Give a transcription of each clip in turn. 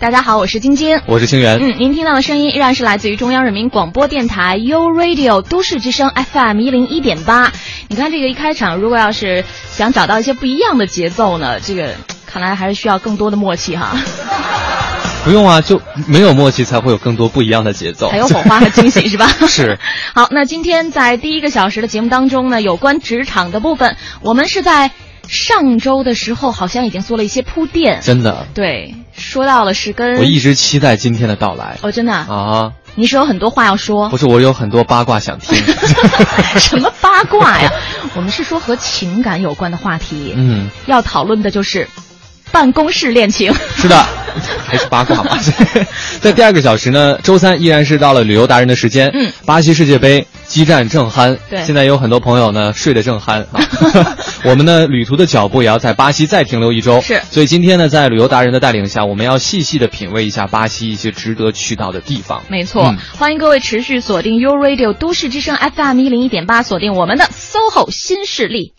大家好，我是晶晶，我是清源。嗯，您听到的声音依然是来自于中央人民广播电台 u Radio 都市之声 FM 一零一点八。你看这个一开场，如果要是想找到一些不一样的节奏呢，这个看来还是需要更多的默契哈。不用啊，就没有默契才会有更多不一样的节奏，还有火花和惊喜是吧？是。好，那今天在第一个小时的节目当中呢，有关职场的部分，我们是在上周的时候好像已经做了一些铺垫。真的。对。说到了是跟我一直期待今天的到来哦，真的啊！你是有很多话要说？不是，我有很多八卦想听。什么八卦呀？我们是说和情感有关的话题。嗯，要讨论的就是办公室恋情。是的，还是八卦吧。在第二个小时呢，周三依然是到了旅游达人的时间。嗯，巴西世界杯。激战正酣，对，现在有很多朋友呢睡得正酣啊。我们呢旅途的脚步也要在巴西再停留一周，是。所以今天呢，在旅游达人的带领下，我们要细细的品味一下巴西一些值得去到的地方。没错，欢迎各位持续锁定 U Radio 都市之声 FM 一零一点八，锁定我们的 SOHO 新势力。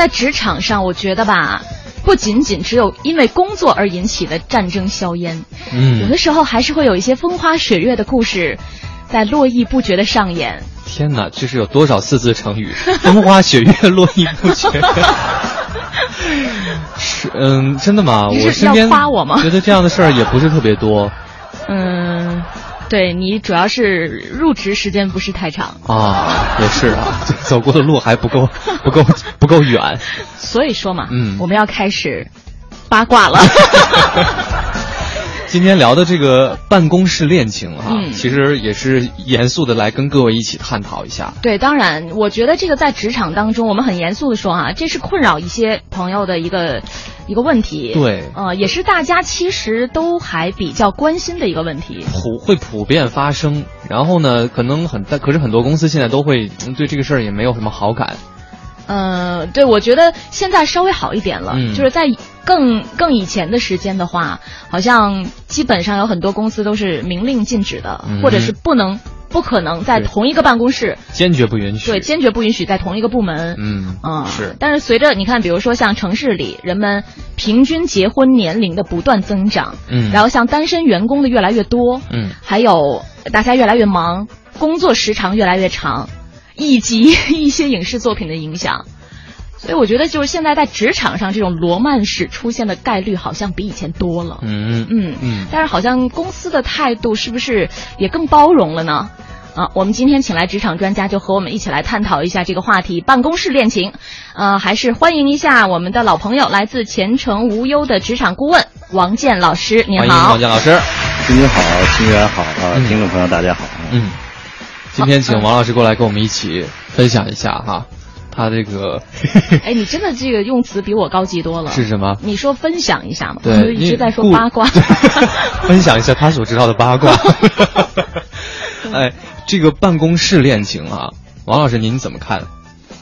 在职场上，我觉得吧。不仅仅只有因为工作而引起的战争硝烟，嗯，有的时候还是会有一些风花雪月的故事，在络绎不绝的上演。天哪，这是有多少四字成语？风花雪月，络绎不绝。是，嗯，真的吗？我身边夸我吗？觉得这样的事儿也不是特别多。嗯。对你主要是入职时间不是太长啊，也是啊，走过的路还不够 不够不够远，所以说嘛，嗯，我们要开始八卦了。今天聊的这个办公室恋情哈，嗯，其实也是严肃的来跟各位一起探讨一下。对，当然，我觉得这个在职场当中，我们很严肃的说啊，这是困扰一些朋友的一个。一个问题，对，呃，也是大家其实都还比较关心的一个问题，普会普遍发生。然后呢，可能很，但可是很多公司现在都会对这个事儿也没有什么好感。呃，对，我觉得现在稍微好一点了，就是在更更以前的时间的话，好像基本上有很多公司都是明令禁止的，或者是不能。不可能在同一个办公室，坚决不允许。对，坚决不允许在同一个部门。嗯嗯，是。但是随着你看，比如说像城市里人们平均结婚年龄的不断增长，嗯，然后像单身员工的越来越多，嗯，还有大家越来越忙，工作时长越来越长，以及一些影视作品的影响。所以我觉得，就是现在在职场上，这种罗曼史出现的概率好像比以前多了。嗯嗯嗯。但是好像公司的态度是不是也更包容了呢？啊，我们今天请来职场专家，就和我们一起来探讨一下这个话题——办公室恋情。呃，还是欢迎一下我们的老朋友，来自前程无忧的职场顾问王健老师。你好，王健老师。新年好，新年好啊！听众朋友大家好。嗯。今天请王老师过来跟我们一起分享一下哈。他这个，哎，你真的这个用词比我高级多了。是什么？你说分享一下嘛？对，一直在说八卦。分享一下他所知道的八卦。哎，这个办公室恋情啊，王老师您怎么看？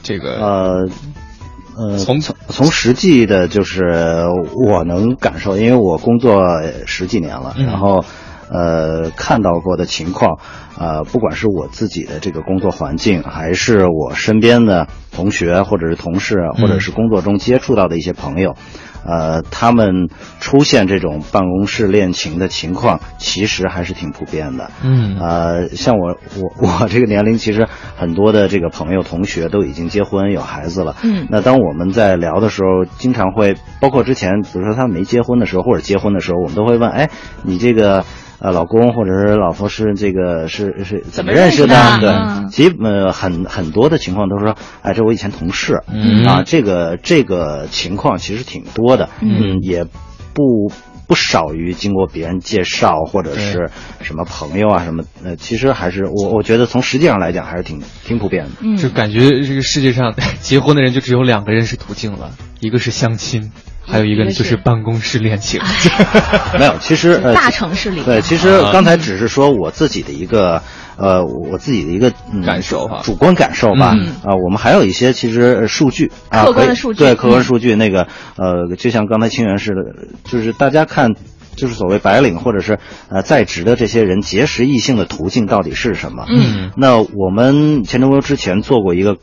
这个呃呃，从从从实际的，就是我能感受，因为我工作十几年了，然后。呃，看到过的情况，呃，不管是我自己的这个工作环境，还是我身边的同学或者是同事，或者是工作中接触到的一些朋友，呃，他们出现这种办公室恋情的情况，其实还是挺普遍的。嗯，呃，像我我 我这个年龄，其实很多的这个朋友同学都已经结婚有孩子了。嗯，那当我们在聊的时候，经常会包括之前，比如说他们没结婚的时候，或者结婚的时候，我们都会问，哎，你这个。呃，老公或者是老婆是这个是是怎么认识的？对，其实呃很很多的情况都是说，哎，这我以前同事，啊，这个这个情况其实挺多的，嗯，也不不少于经过别人介绍或者是什么朋友啊什么，呃，其实还是我我觉得从实际上来讲还是挺挺普遍的，嗯，就感觉这个世界上结婚的人就只有两个认识途径了，一个是相亲。还有一个呢就是办公室恋情。没有，其实呃，大城市里对，其实刚才只是说我自己的一个呃，我自己的一个、嗯、感受哈主观感受吧。嗯啊，我们还有一些其实呃数据啊，客观的数据对客观嗯数据那个呃，就像刚才清源似的，就是大家看。就是所谓白领或者是呃在职的这些人结识异性的途径到底是什么？嗯，那我们钱程无忧之前做过一个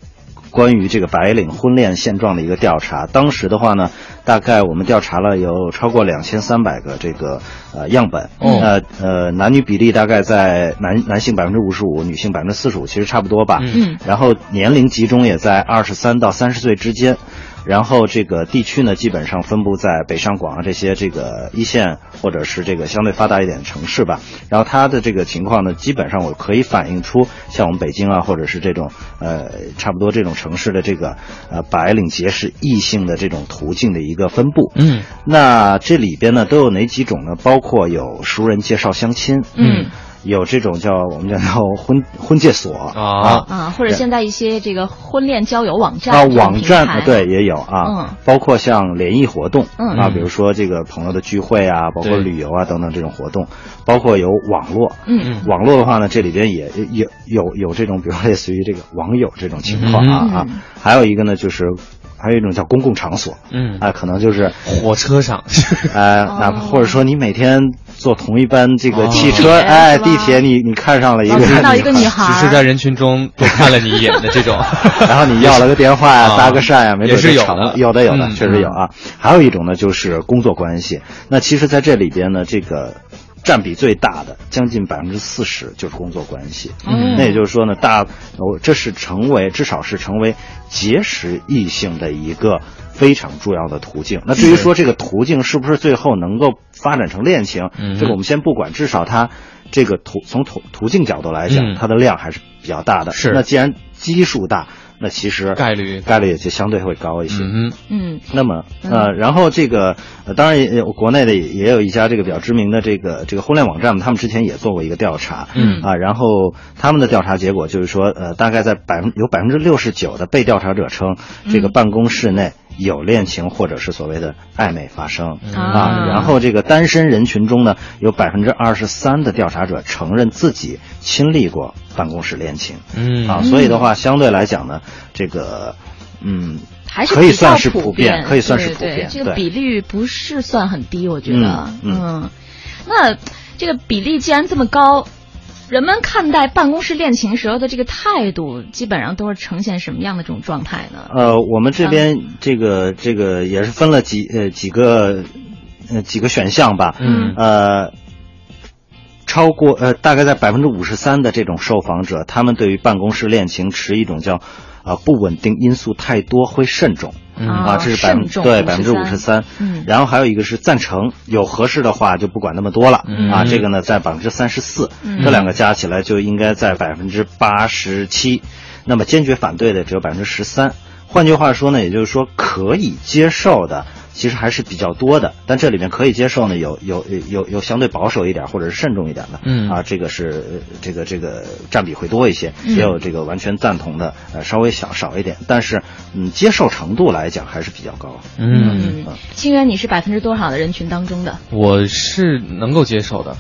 关于这个白领婚恋现状的一个调查，当时的话呢，大概我们调查了有超过两千三百个这个呃样本，哦呃呃男女比例大概在男男性百分之五十五，女性百分之四十五，其实差不多吧。嗯然后年龄集中也在二十三到三十岁之间。然后这个地区呢，基本上分布在北上广啊这些这个一线或者是这个相对发达一点的城市吧。然后它的这个情况呢，基本上我可以反映出像我们北京啊，或者是这种呃差不多这种城市的这个呃白领结识异性的这种途径的一个分布。嗯那这里边呢都有哪几种呢？包括有熟人介绍相亲，嗯有这种叫我们叫婚婚介所。啊。啊，或者现在一些这个婚恋交友网站啊，网站啊对也有啊，嗯。包括像联谊活动嗯。啊，比如说这个朋友的聚会啊，包括旅游啊等等这种活动，包括有网络，嗯。网络的话呢，这里边也也有有这种，比如说类似于这个网友这种情况啊、嗯。啊，还有一个呢就是还有一种叫公共场所，嗯。啊，可能就是火车上，呃，哦。哪怕或者说你每天坐同一班这个哦。汽车，哎，地铁你你看上了一个看到女一个女孩，只是在人群中多看了你一眼的这种。然后你要了个电话呀、啊搭个讪呀，没准也是有的。有的有的，嗯。确实有啊。还有一种呢，就是工作关系。那其实在这里边呢，这个占比最大的，将近百分之四十就是工作关系。嗯那也就是说呢，大我，这是成为至少是成为结识异性的一个非常重要的途径。那至于说这个途径是不是最后能够发展成恋情，嗯这个我们先不管，至少它这个途从途途径角度来讲，嗯它的量还是比较大的。是那既然基数大，那其实概率。概率也就相对会高一些。嗯嗯。那么呃，然后这个呃，当然也有国内的也也有一家这个比较知名的这个这个婚恋网站，他们之前也做过一个调查，嗯。啊，然后他们的调查结果就是说，呃，大概在百分有百分之六十九的被调查者称，这个办公室内有恋情或者是所谓的暧昧发生、啊啊，然后这个单身人群中呢，有百分之二十三的调查者承认自己亲历过办公室恋情，嗯啊，所以的话，相对来讲呢，这个嗯。还是可以比较算是普遍，可以算是对对普遍。这个比率不是算很低，我觉得。嗯嗯那这个比例既然这么高，人们看待办公室恋情时候的这个态度，基本上都是呈现什么样的这种状态呢？呃，我们这边这个这个也是分了几呃几个呃几个选项吧。嗯呃，超过呃大概在百分之五十三的这种受访者，他们对于办公室恋情持一种叫啊不稳定因素太多会慎重。嗯啊，这是百分对百分之五十三，嗯然后还有一个是赞成，有合适的话就不管那么多了、嗯啊，这个呢在百分之三十四，嗯这两个加起来就应该在百分之八十七，那么坚决反对的只有百分之十三，换句话说呢，也就是说可以接受的其实还是比较多的，但这里面可以接受呢有有有有相对保守一点或者是慎重一点的，嗯啊，这个是呃这个这个占比会多一些，嗯也有这个完全赞同的，呃稍微小少一点，但是嗯接受程度来讲还是比较高。嗯，嗯，清源，你是百分之多少的人群当中的？我是能够接受的。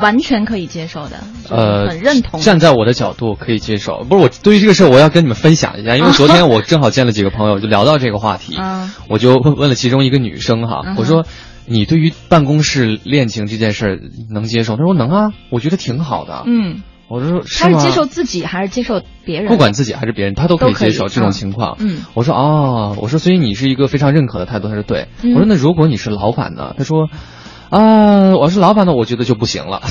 完全可以接受的，就是呃，很认同。站在我的角度可以接受，不是我对于这个事儿我要跟你们分享一下，因为 昨天我正好见了几个朋友，就聊到这个话题，啊 我就问问了其中一个女生哈，我说你对于办公室恋情这件事儿能接受？她说能啊，我觉得挺好的。嗯，我说吗他是接受自己还是接受别人？不管自己还是别人，他都可以都可以接受这种情况。嗯我说哦，我说所以你是一个非常认可的态度。他说对。嗯我说那如果你是老板呢？他说啊，我是老板呢，我觉得就不行了。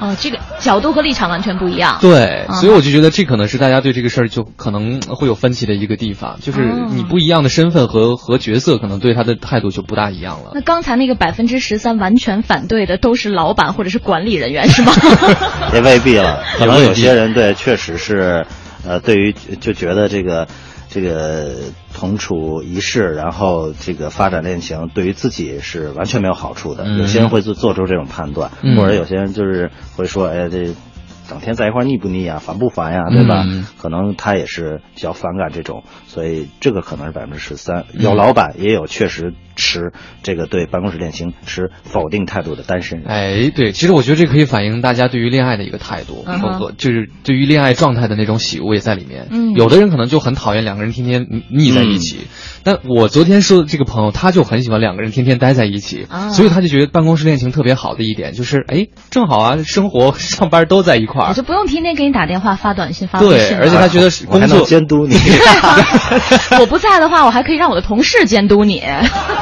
哦，这个角度和立场完全不一样。对，嗯所以我就觉得这可能是大家对这个事儿就可能会有分歧的一个地方，就是哦你不一样的身份和和角色，可能对他的态度就不大一样了。那刚才那个百分之十三完全反对的都是老板或者是管理人员是吗？也未必了，可能有些人对确实是，呃，对于就觉得这个这个同处一室，然后这个发展恋情，对于自己是完全没有好处的。嗯有些人会做做出这种判断，嗯或者有些人就是会说，哎，这整天在一块腻不腻啊，烦不烦呀，对吧？嗯可能他也是比较反感这种，所以这个可能是百分之十三。嗯有老板，也有确实持这个对办公室恋情持否定态度的单身人。哎，对，其实我觉得这可以反映大家对于恋爱的一个态度，包括就是对于恋爱状态的那种喜恶也在里面。嗯有的人可能就很讨厌两个人天天腻在一起，但我昨天说的这个朋友，他就很喜欢两个人天天待在一起，啊所以他就觉得办公室恋情特别好的一点就是，哎，正好啊，生活 上班都在一块儿我就。不用天天给你打电话、发短信、发微信对，而且他觉得 工作，监督你。我不在的话，我还可以让我的同事监督你。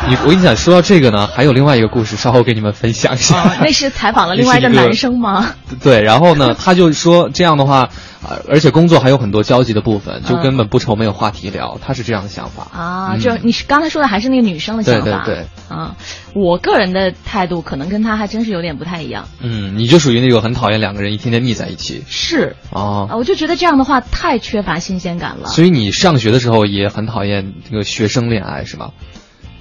你我跟你讲，说到这个呢，还有另外一个故事，稍后给你们分享一下。哦，那是采访了另外 一个男生吗？对，然后呢，他就说这样的话，呃，而且工作还有很多交集的部分，就嗯根本不愁没有话题聊，他是这样的想法。啊，嗯就你是刚才说的还是那个女生的想法？对对对啊，我个人的态度可能跟他还真是有点不太一样。嗯，你就属于那种很讨厌两个人一天天腻在一起是哦啊，我就觉得这样的话太缺乏新鲜感了。所以你上学的时候也很讨厌这个学生恋爱是吗？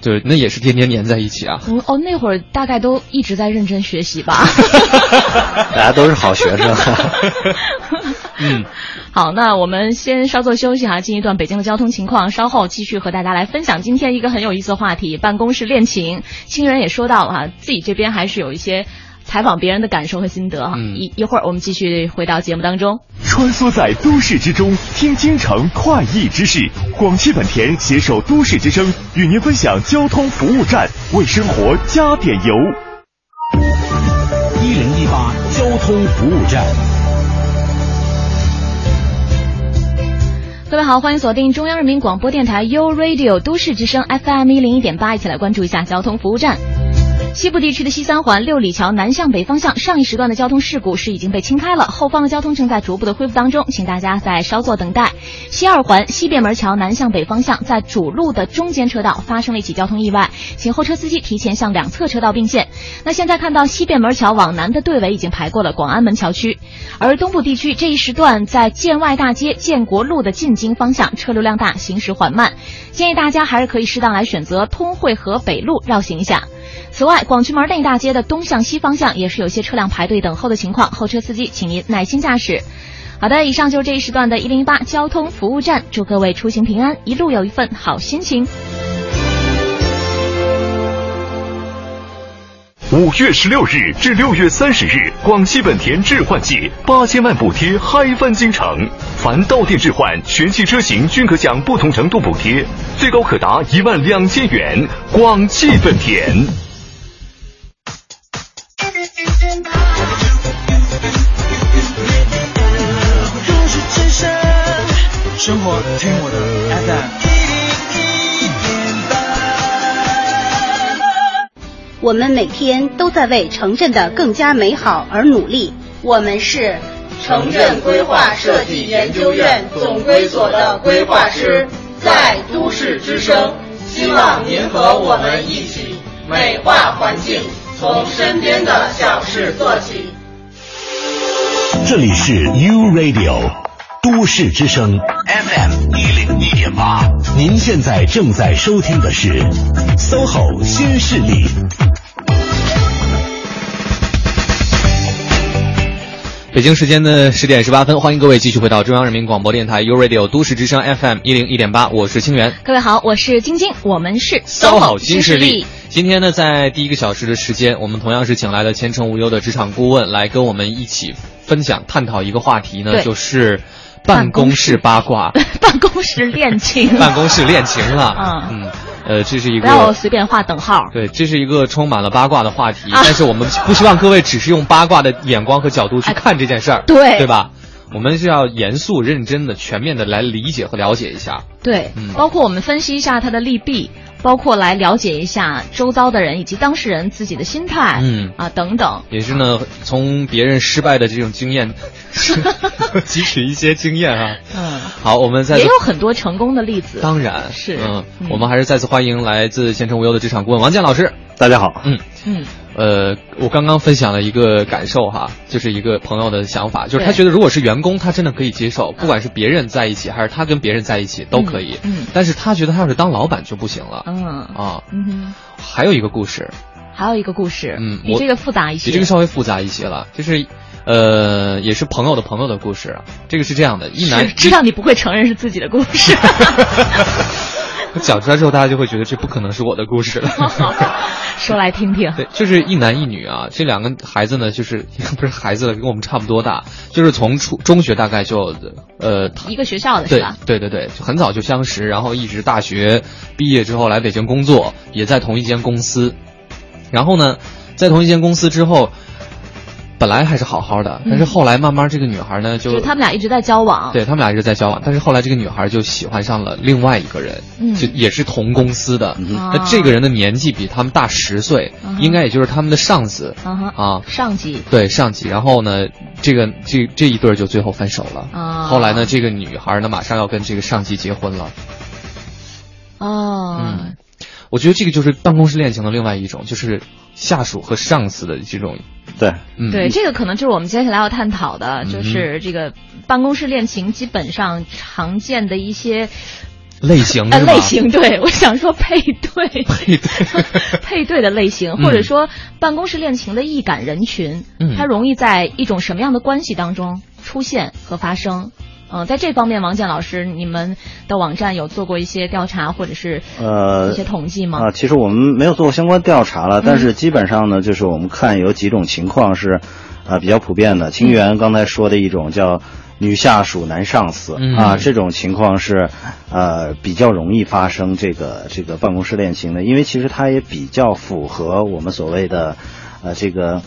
就是那也是天天黏在一起啊。嗯哦，那会儿大概都一直在认真学习吧。大家都是好学生。嗯，好，那我们先稍作休息哈，进一段北京的交通情况，稍后继续和大家来分享今天一个很有意思的话题——办公室恋情。亲人也说到了哈，自己这边还是有一些采访别人的感受和心得哈。嗯一一会儿我们继续回到节目当中。穿梭在都市之中，听京城快意之事。广汽本田携手都市之声，与您分享交通服务站，为生活加点油。一零一八交通服务站。各位好，欢迎锁定中央人民广播电台 u Radio 都市之声 FM 一零一点八，一起来关注一下交通服务站。西部地区的西三环六里桥南向北方向上一时段的交通事故是已经被清开了，后方的交通正在逐步的恢复当中，请大家再稍作等待。西二环西便门桥南向北方向在主路的中间车道发生了一起交通意外，请后车司机提前向两侧车道并线。那现在看到西便门桥往南的队尾已经排过了广安门桥区，而东部地区这一时段在建外大街建国路的进京方向车流量大，行驶缓慢，建议大家还是可以适当来选择通惠河北路绕行一下。此外，广渠门内大街的东向西方向也是有些车辆排队等候的情况，后车司机请您耐心驾驶。好的，以上就是这一时段的108交通服务站，祝各位出行平安，一路有一份好心情。五月十六日至六月三十日，广汽本田置换季八千万补贴嗨翻京城，凡到店置换，全系车型均可享不同程度补贴，最高可达一万两千元。广汽本田。生活听我的 FM 我们每天都在为城镇的更加美好而努力。我们是城镇规划设计研究院总规所的规划师，在都市之声，希望您和我们一起美化环境，从身边的小事做起。这里是 U Radio 都市之声 FM 一零一点八，您现在正在收听的是 SOHO 新势力。北京时间的十点十八分，欢迎各位继续回到中央人民广播电台 u Radio 都市之声 FM 一零一点八，我是清源。各位好，我是晶晶，我们是 SOHO 新势势力。今天呢，在第一个小时的时间，我们同样是请来了前程无忧的职场顾问来跟我们一起分享、探讨一个话题呢，就是办公室八卦、办公室恋情、办公室恋情了。嗯嗯，呃，这是一不要个。随便画等号。对，这是一个充满了八卦的话题，啊但是我们 不希望各位只是用八卦的眼光和角度去看这件事儿，对对吧？我们是要严肃、认真的、全面的来理解和了解一下。对，嗯包括我们分析一下它的利弊，包括来了解一下周遭的人以及当事人自己的心态，嗯啊等等。也是呢，从别人失败的这种经验，汲取一些经验啊。嗯，好，我们再也有很多成功的例子。当然是嗯嗯，我们还是再次欢迎来自前程无忧的职场顾问王健老师。大家好，嗯，嗯，呃，我刚刚分享了一个感受哈，就是一个朋友的想法，就是他觉得如果是员工，他真的可以接受，不管是别人在一起还是他跟别人在一起都可以。嗯嗯但是他觉得他要是当老板就不行了。嗯啊，嗯哼，还有一个故事，还有一个故事，嗯我比这个复杂一些。比这个稍微复杂一些了，就是呃，也是朋友的朋友的故事啊。这个是这样的，一男知道你不会承认是自己的故事。讲出来之后，大家就会觉得这不可能是我的故事了。说来听听。对，就是一男一女啊，这两个孩子呢，就是不是孩子了，跟我们差不多大，就是从初中学大概就呃一个学校的是吧？对对对很早就相识，然后一直大学毕业之后来北京工作，也在同一间公司。然后呢，在同一间公司之后。本来还是好好的，但是后来慢慢这个女孩呢，就他们俩一直在交往，对他们俩一直在交往，但是后来这个女孩就喜欢上了另外一个人，就也是同公司的，那这个人的年纪比他们大十岁，应该也就是他们的上司。啊，上级，对上级。然后呢，这个这这一对就最后分手了。后来呢，这个女孩呢马上要跟这个上级结婚了。哦，嗯，我觉得这个就是办公室恋情的另外一种，就是下属和上司的这种。对，对，这个可能就是我们接下来要探讨的，就是这个办公室恋情基本上常见的一些类型。呃，类型，对，我想说配对，配对，配对的类型，或者说办公室恋情的易感人群，它容易在一种什么样的关系当中出现和发生？嗯，在这方面，王健老师，你们的网站有做过一些调查或者是呃一些统计吗？啊，其实我们没有做过相关调查了，但是基本上呢，就是我们看有几种情况是，呃，比较普遍的。清源刚才说的一种叫女下属男上司啊，这种情况是呃比较容易发生这个这个办公室恋情的，因为其实它也比较符合我们所谓的呃这个。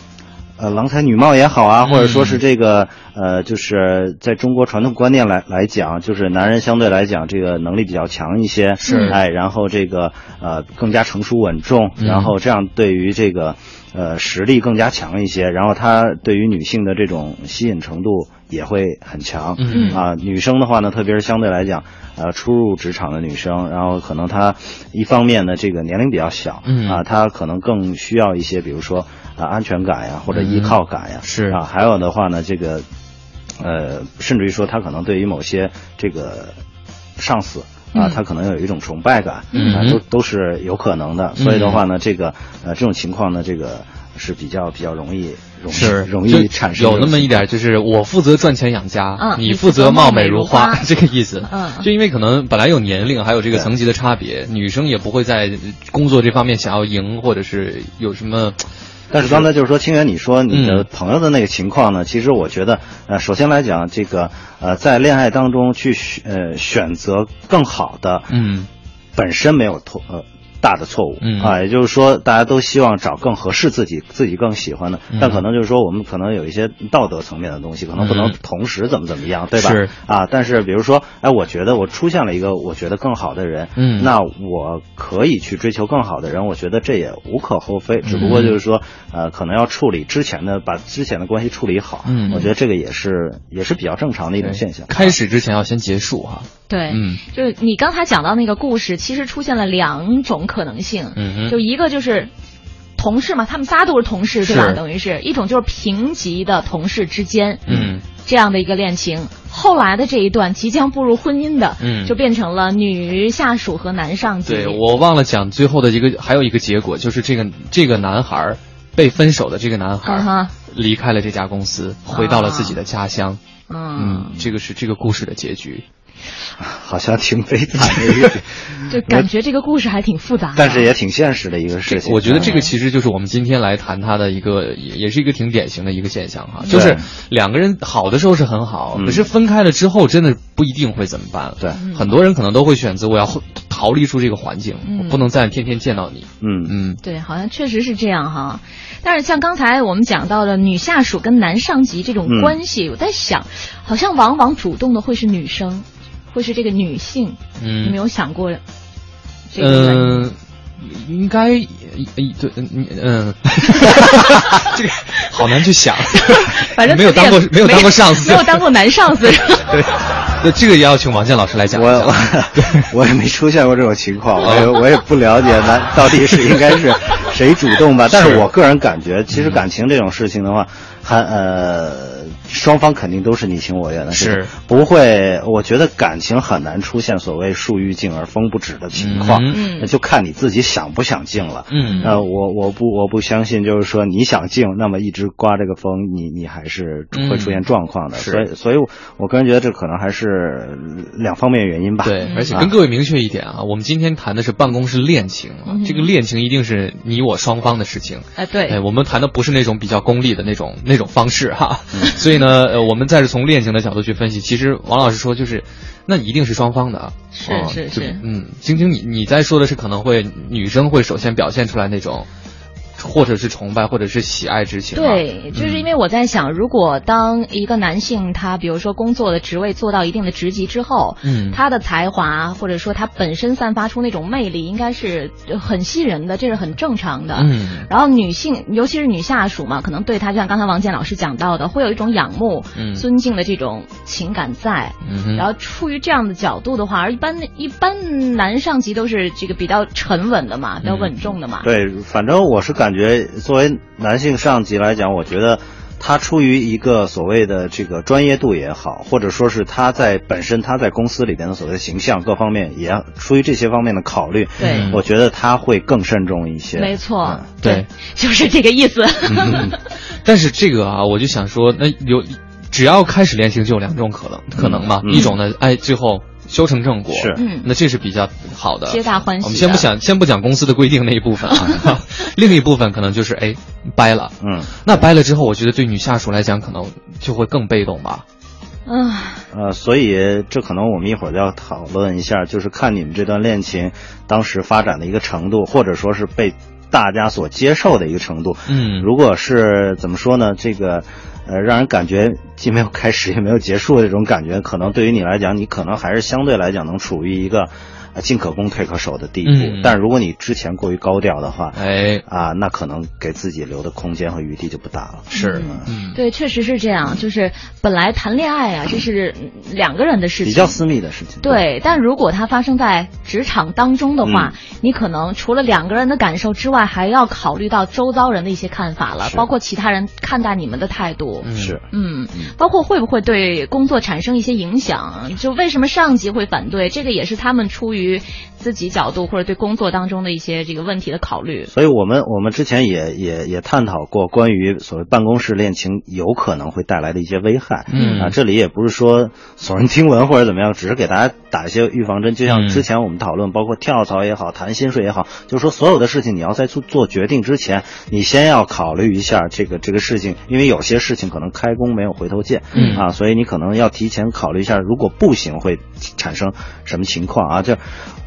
呃，郎才女貌也好啊，或者说是这个呃，就是在中国传统观念来来讲，就是男人相对来讲这个能力比较强一些，是。哎，然后这个呃更加成熟稳重，然后这样对于这个呃实力更加强一些，然后他对于女性的这种吸引程度也会很强，嗯。啊，女生的话呢，特别是相对来讲，呃，初入职场的女生，然后可能她一方面呢，这个年龄比较小，嗯。啊，她可能更需要一些，比如说。啊，安全感呀，或者依靠感呀，是。啊，还有的话呢，这个，呃，甚至于说他可能对于某些这个上司啊，他可能有一种崇拜感，嗯，都都是有可能的。所以的话呢，这个呃这种情况呢，这个是比较比较容易容易容易产生有那么一点，就是我负责赚钱养家，嗯，你负责貌美如花，这个意思。嗯，就因为可能本来有年龄，还有这个层级的差别，女生也不会在工作这方面想要赢，或者是有什么。但是刚才就是说，清源，你说你的朋友的那个情况呢？其实我觉得，呃，首先来讲，这个呃，在恋爱当中去选呃选择更好的，嗯，本身没有错呃大的错误，嗯。啊，也就是说，大家都希望找更合适自己、自己更喜欢的，但可能就是说，我们可能有一些道德层面的东西，可能不能同时怎么怎么样，对吧？是。啊，但是比如说，哎，我觉得我出现了一个我觉得更好的人，嗯，那我可以去追求更好的人，我觉得这也无可厚非，只不过就是说，呃，可能要处理之前的，把之前的关系处理好，嗯，我觉得这个也是也是比较正常的一种现象。开始之前要先结束哈。对，嗯，就是你刚才讲到那个故事，其实出现了两种可能性，嗯，就一个就是同事嘛，他们仨都是同事，对吧？等于是一种就是平级的同事之间，嗯，这样的一个恋情。后来的这一段即将步入婚姻的，嗯，就变成了女下属和男上级。对我忘了讲最后的一个，还有一个结果就是这个这个男孩被分手的这个男孩离开了这家公司，回到了自己的家乡。嗯，这个是这个故事的结局。好像挺悲惨的。一个，就感觉这个故事还挺复杂，但是也挺现实的一个事情。我觉得这个其实就是我们今天来谈他的一个，也也是一个挺典型的一个现象哈，就是两个人好的时候是很好，可是分开了之后，真的不一定会怎么办。对，很多人可能都会选择我要逃离出这个环境，我不能再天天见到你。嗯。嗯，对，好像确实是这样哈。但是像刚才我们讲到的女下属跟男上级这种关系，我在想，好像往往主动的会是女生。会是这个女性，嗯，你没有想过这个嗯，应该，对，嗯嗯，这个好难去想，反正没有当过，没有当过上司，没有当过男上司。对，那这个也要请王健老师来讲。我我也没出现过这种情况，我也我也不了解男到底是应该是谁主动吧。但是我个人感觉，其实感情这种事情的话，很呃，双方肯定都是你情我愿的，是不会。我觉得感情很难出现所谓树欲静而风不止的情况，嗯那就看你自己想不想静了。嗯呃，我我不我不相信，就是说你想静，那么一直刮这个风，你你还是会出现状况的。所以所以，我个人觉得这可能还是两方面原因吧。对，而且啊跟各位明确一点啊，我们今天谈的是办公室恋情啊，嗯这个恋情一定是你我双方的事情。哎，对，哎，我们谈的不是那种比较功利的那种那种方式哈，嗯。所以呢，呃，我们再是从恋情的角度去分析，其实王老师说就是，那一定是双方的啊，是是是。嗯，晶晶，你你在说的是可能会女生会首先表现出来那种，或者是崇拜，或者是喜爱之情啊，对，就是因为我在想，如果当一个男性他比如说工作的职位做到一定的职级之后，嗯。他的才华或者说他本身散发出那种魅力，应该是很吸人的，这是很正常的。嗯。然后女性，尤其是女下属嘛，可能对他就像刚才王健老师讲到的，会有一种仰慕、嗯。尊敬的这种情感在。嗯然后出于这样的角度的话，而一般一般男上级都是这个比较沉稳的嘛，比较稳重的嘛。对，反正我是感觉，作为男性上级来讲，我觉得他出于一个所谓的这个专业度也好，或者说是他在本身他在公司里边的所谓形象各方面，也要出于这些方面的考虑，对我觉得他会更慎重一些。没错，嗯对，就是这个意思。嗯，但是这个啊，我就想说，那有只要开始恋情就有两种可能可能嘛，嗯一种呢，哎，最后修成正果，是。嗯。那这是比较好的，皆大欢喜我们先不想，先不讲公司的规定那一部分啊，另一部分可能就是哎掰了，嗯，那掰了之后，我觉得对女下属来讲可能就会更被动吧。嗯，呃，所以这可能我们一会儿要讨论一下，就是看你们这段恋情当时发展的一个程度，或者说是被大家所接受的一个程度。嗯。如果是怎么说呢？这个，呃，让人感觉既没有开始也没有结束的这种感觉，可能对于你来讲，你可能还是相对来讲能处于一个。呃进可攻退可守的地步，嗯但如果你之前过于高调的话，哎，啊，那可能给自己留的空间和余地就不大了。是嗯嗯对，确实是这样。就是本来谈恋爱啊，这是嗯两个人的事情，比较私密的事情。对，但如果它发生在职场当中的话，嗯你可能除了两个人的感受之外，还要考虑到周遭人的一些看法了，包括其他人看待你们的态度。嗯是，嗯，包括会不会对工作产生一些影响？就为什么上级会反对？这个也是他们出于于。自己角度或者对工作当中的一些这个问题的考虑。所以我们我们之前也也也探讨过关于所谓办公室恋情有可能会带来的一些危害。嗯啊，这里也不是说耸人听闻或者怎么样，只是给大家打一些预防针。就像嗯之前我们讨论，包括跳槽也好，谈薪水也好，就是说所有的事情你要在做做决定之前，你先要考虑一下这个这个事情，因为有些事情可能开弓没有回头箭。嗯啊，所以你可能要提前考虑一下，如果不行会产生什么情况啊？就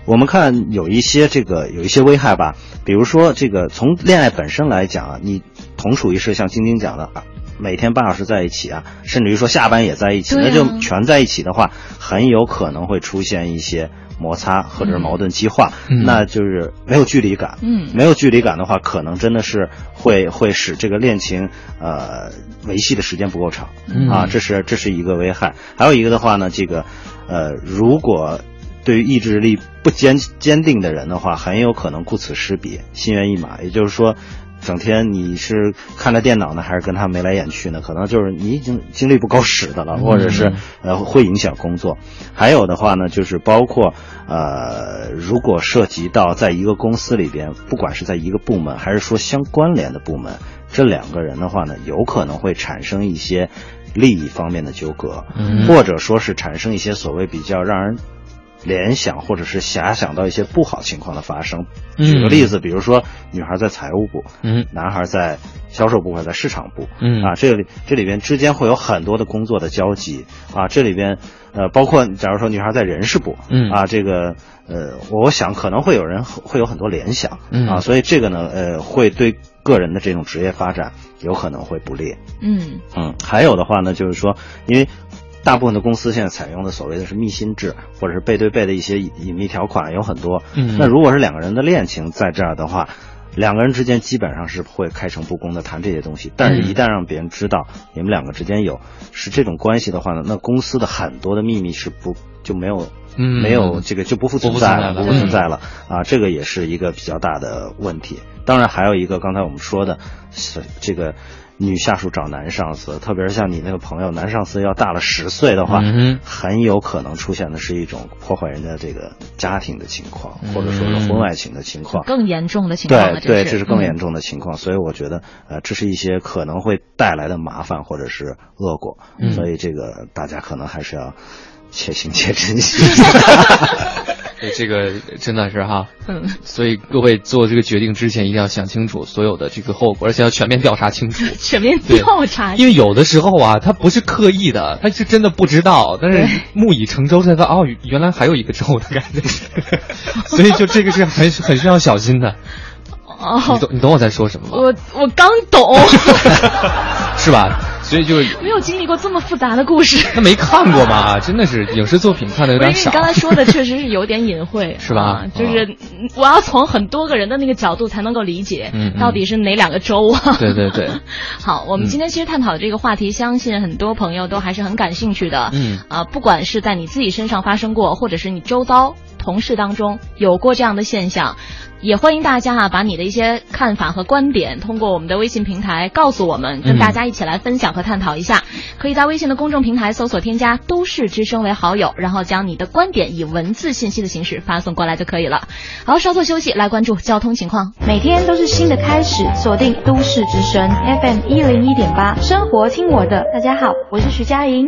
我们看有一些这个有一些危害吧，比如说这个从恋爱本身来讲啊，你同处一室，像晶晶讲的啊。每天半小时在一起啊，甚至于说下班也在一起，啊那就全在一起的话，很有可能会出现一些摩擦或者是矛盾激化，嗯那就是没有距离感。嗯没有距离感的话，可能真的是会会使这个恋情呃维系的时间不够长。嗯啊，这是这是一个危害。还有一个的话呢，这个呃，如果对于意志力不坚坚定的人的话，很有可能顾此失彼，心猿意马。也就是说。整天你是看着电脑呢，还是跟他眉来眼去呢？可能就是你已经精力不够使的了，或者是呃会影响工作。还有的话呢，就是包括呃，如果涉及到在一个公司里边，不管是在一个部门，还是说相关联的部门，这两个人的话呢，有可能会产生一些利益方面的纠葛，嗯或者说是产生一些所谓比较让人联想或者是遐想到一些不好情况的发生。嗯。举个例子，比如说女孩在财务部，嗯。男孩在销售部或者在市场部，嗯。啊，这里这里边之间会有很多的工作的交集。啊，这里边呃，包括假如说女孩在人事部，嗯。啊，这个呃，我想可能会有人会有很多联想，嗯。啊，所以这个呢，呃，会对个人的这种职业发展有可能会不利。嗯。嗯，还有的话呢，就是说，因为大部分的公司现在采用的所谓的是密薪制，或者是背对背的一些隐秘条款有很多。嗯那如果是两个人的恋情在这儿的话，两个人之间基本上是会开诚布公的谈这些东西。但是，嗯一旦让别人知道你们两个之间有是这种关系的话呢，那公司的很多的秘密是不就没有。嗯没有这个就不复存在了，存在了不复存在了啊！这个也是一个比较大的问题。当然，还有一个刚才我们说的，是这个女下属找男上司，特别是像你那个朋友，男上司要大了十岁的话，嗯很有可能出现的是一种破坏人家这个家庭的情况，嗯。或者说是婚外情的情况。更严重的情况了，对对，这这是更严嗯重的情况，所以我觉得，呃，这是一些可能会带来的麻烦或者是恶果，嗯。所以这个大家可能还是要且行且珍惜。对，这个真的是哈，嗯，所以各位做这个决定之前一定要想清楚所有的这个后果，而且要全面调查清楚。全面调查，因为有的时候啊，他不是刻意的，他是真的不知道，但是木已成舟才发哦，原来还有一个舟的感觉，所以就这个是很很需要小心的。哦你懂你懂我在说什么吗？我我刚懂，是吧？所以就没有经历过这么复杂的故事。他没看过嘛，真的是影视作品看的有点少。因为你刚才说的确实是有点隐晦，是吧 啊就是嗯我要从很多个人的那个角度才能够理解，到底是哪两个州啊？对对对，好，我们今天其实探讨的这个话题，相信很多朋友都还是很感兴趣的。嗯啊，不管是在你自己身上发生过，或者是你周遭同事当中有过这样的现象，也欢迎大家啊，把你的一些看法和观点通过我们的微信平台告诉我们，跟大家一起来分享和探讨一下。可以在微信的公众平台搜索添加“都市之声”为好友，然后将你的观点以文字信息的形式发送过来就可以了。好，稍作休息，来关注交通情况。每天都是新的开始，锁定都市之声 FM 一零一点八，生活听我的。大家好，我是徐佳莹。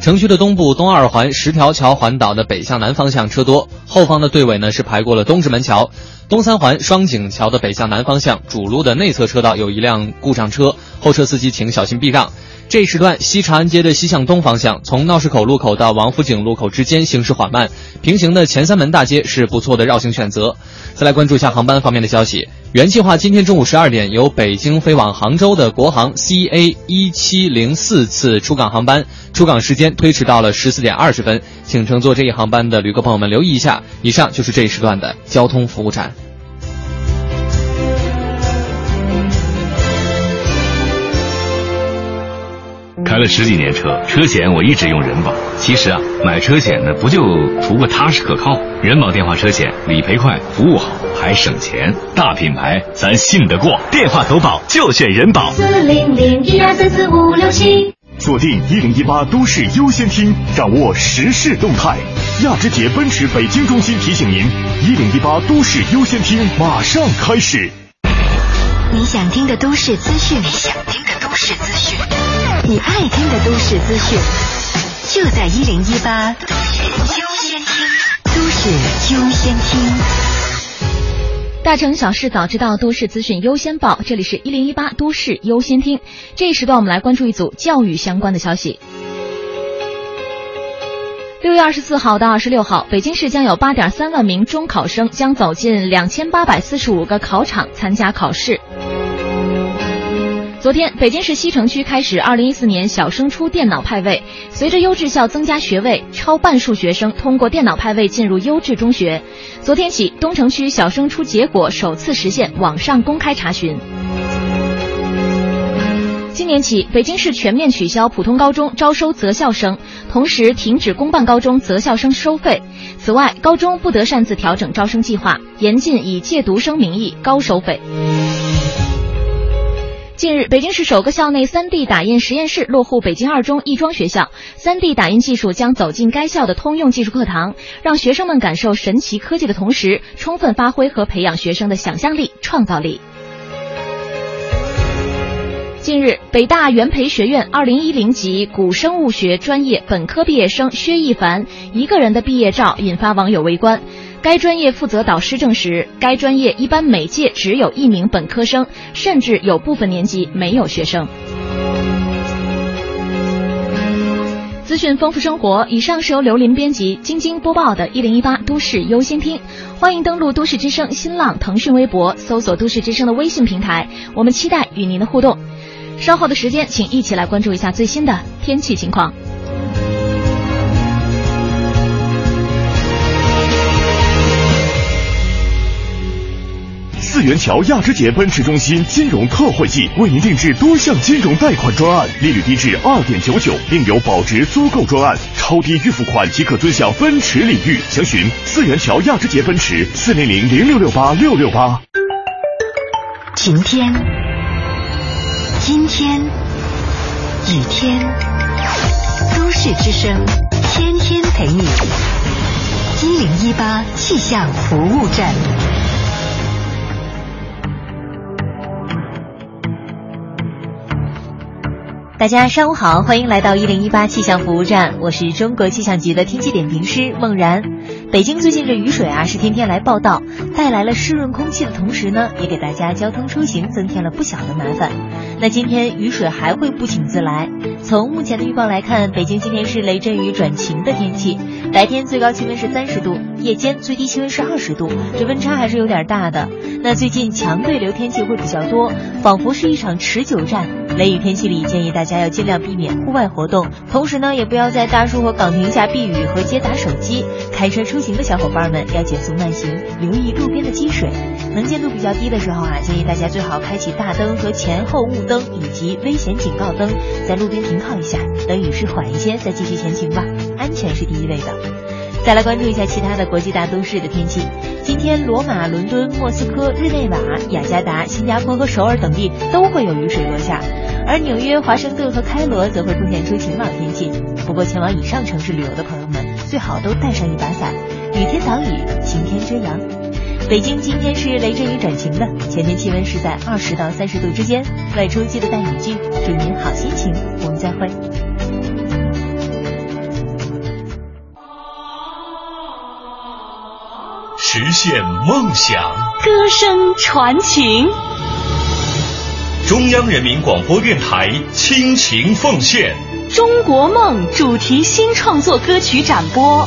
城区的东部东二环十条桥环岛的北向南方向车多，后方的队尾呢是排过了东直门桥。东三环双井桥的北向南方向主路的内侧车道有一辆故障车，后车司机请小心避让。这一时段西长安街的西向东方向，从闹市口路口到王府井路口之间行驶缓慢，平行的前三门大街是不错的绕行选择。再来关注一下航班方面的消息。原计划今天中午十二点由北京飞往杭州的国航 CA 一七零四次出港航班，出港时间推迟到了十四点二十分，请乘坐这一航班的旅客朋友们留意一下。以上就是这一时段的交通服务站。开了十几年车，车险我一直用人保。其实啊，买车险呢，不就图个踏实可靠？人保电话车险理赔快，服务好，还省钱，大品牌咱信得过。电话投保就选人保。四零零一二三四五六七。锁定一零一八都市优先听，掌握时事动态。亚之杰奔驰北京中心提醒您：一零一八都市优先听马上开始。你想听的都市资讯，你想听的都市资讯，你爱听的都市资讯，就在一零一八都市优先听，都市优先听。大城小事早知道，都市资讯优先报。这里是一零一八都市优先听。这一时段我们来关注一组教育相关的消息。六月二十四号到二十六号，北京市将有八点三万名中考生将走进两千八百四十五个考场参加考试。昨天，北京市西城区开始二零一四年小升初电脑派位。随着优质校增加学位，超半数学生通过电脑派位进入优质中学。昨天起，东城区小升初结果首次实现网上公开查询。今年起，北京市全面取消普通高中招收择校生，同时停止公办高中择校生收费。此外，高中不得擅自调整招生计划，严禁以借读生名义高收费。近日，北京市首个校内 3D 打印实验室落户北京二中亦庄学校，3D 打印技术将走进该校的通用技术课堂，让学生们感受神奇科技的同时，充分发挥和培养学生的想象力、创造力。近日，北大元培学院2010级古生物学专业本科毕业生薛一凡一个人的毕业照引发网友围观。该专业负责导师证实，该专业一般每届只有一名本科生，甚至有部分年级没有学生。资讯丰富生活，以上是由刘林编辑、晶晶播报的《一零一八都市优先听》。欢迎登录都市之声新浪、腾讯微博，搜索都市之声的微信平台，我们期待与您的互动。稍后的时间，请一起来关注一下最新的天气情况。元桥亚之杰奔驰中心金融特惠季，为您定制多项金融贷款专案，利率低至二点九九，另有保值租购专案，超低预付款即可尊享奔驰礼遇。详询四元桥亚之杰奔驰四零零零六六八六六八。晴天，阴天，雨天，都市之声，天天陪你。一零一八气象服务站。大家上午好，欢迎来到一零一八气象服务站，我是中国气象局的天气点评师孟然。北京最近这雨水啊是天天来报道，带来了湿润空气的同时呢，也给大家交通出行增添了不小的麻烦。那今天雨水还会不请自来。从目前的预报来看，北京今天是雷阵雨转晴的天气，白天最高气温是三十度，夜间最低气温是二十度，这温差还是有点大的。那最近强对流天气会比较多，仿佛是一场持久战。雷雨天气里，建议大家要尽量避免户外活动，同时呢，也不要在大树和岗亭下避雨和接打手机。开车出行的小伙伴们要减速慢行，留意路边的积水。能见度比较低的时候啊，建议大家最好开启大灯和前后雾灯以及危险警告灯，在路边停靠一下，等雨势缓一些再继续前行吧。安全是第一位的。再来关注一下其他的国际大都市的天气。今天，罗马、伦敦、莫斯科、日内瓦、雅加达、新加坡和首尔等地都会有雨水落下，而纽约、华盛顿和开罗则会出现出晴朗天气。不过，前往以上城市旅游的朋友们最好都带上一把伞，雨天挡雨，晴天遮阳。北京今天是雷阵雨转晴的，前天气温是在二十到三十度之间，外出记得带雨具。祝您好心情，我们再会。实现梦想，歌声传情。中央人民广播电台倾情奉献《中国梦》主题新创作歌曲展播。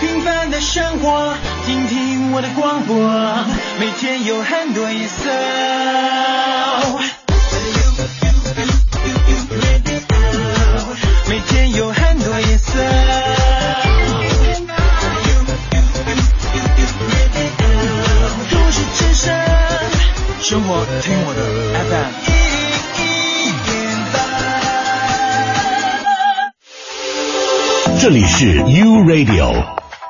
平凡的生活，听听我的广播，每天有很多颜色。每天有很多颜色。生活听我的 FM 这里是 U Radio